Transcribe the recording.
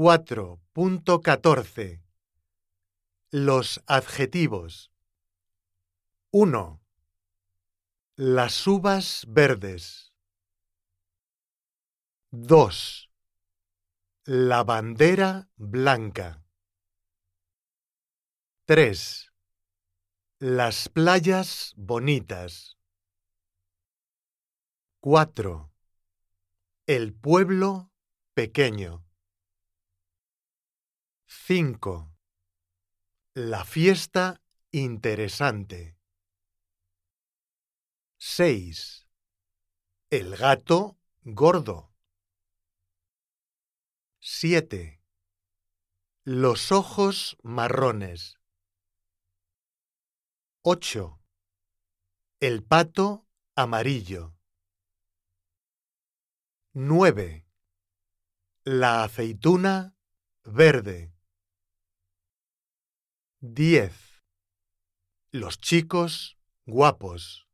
4.14 Los adjetivos 1. Las uvas verdes. 2. La bandera blanca. 3. Las playas bonitas. 4. El pueblo pequeño. 5. La fiesta interesante. 6. El gato gordo. 7. Los ojos marrones. 8. El pato amarillo. 9. La aceituna verde. 10. Los chicos guapos.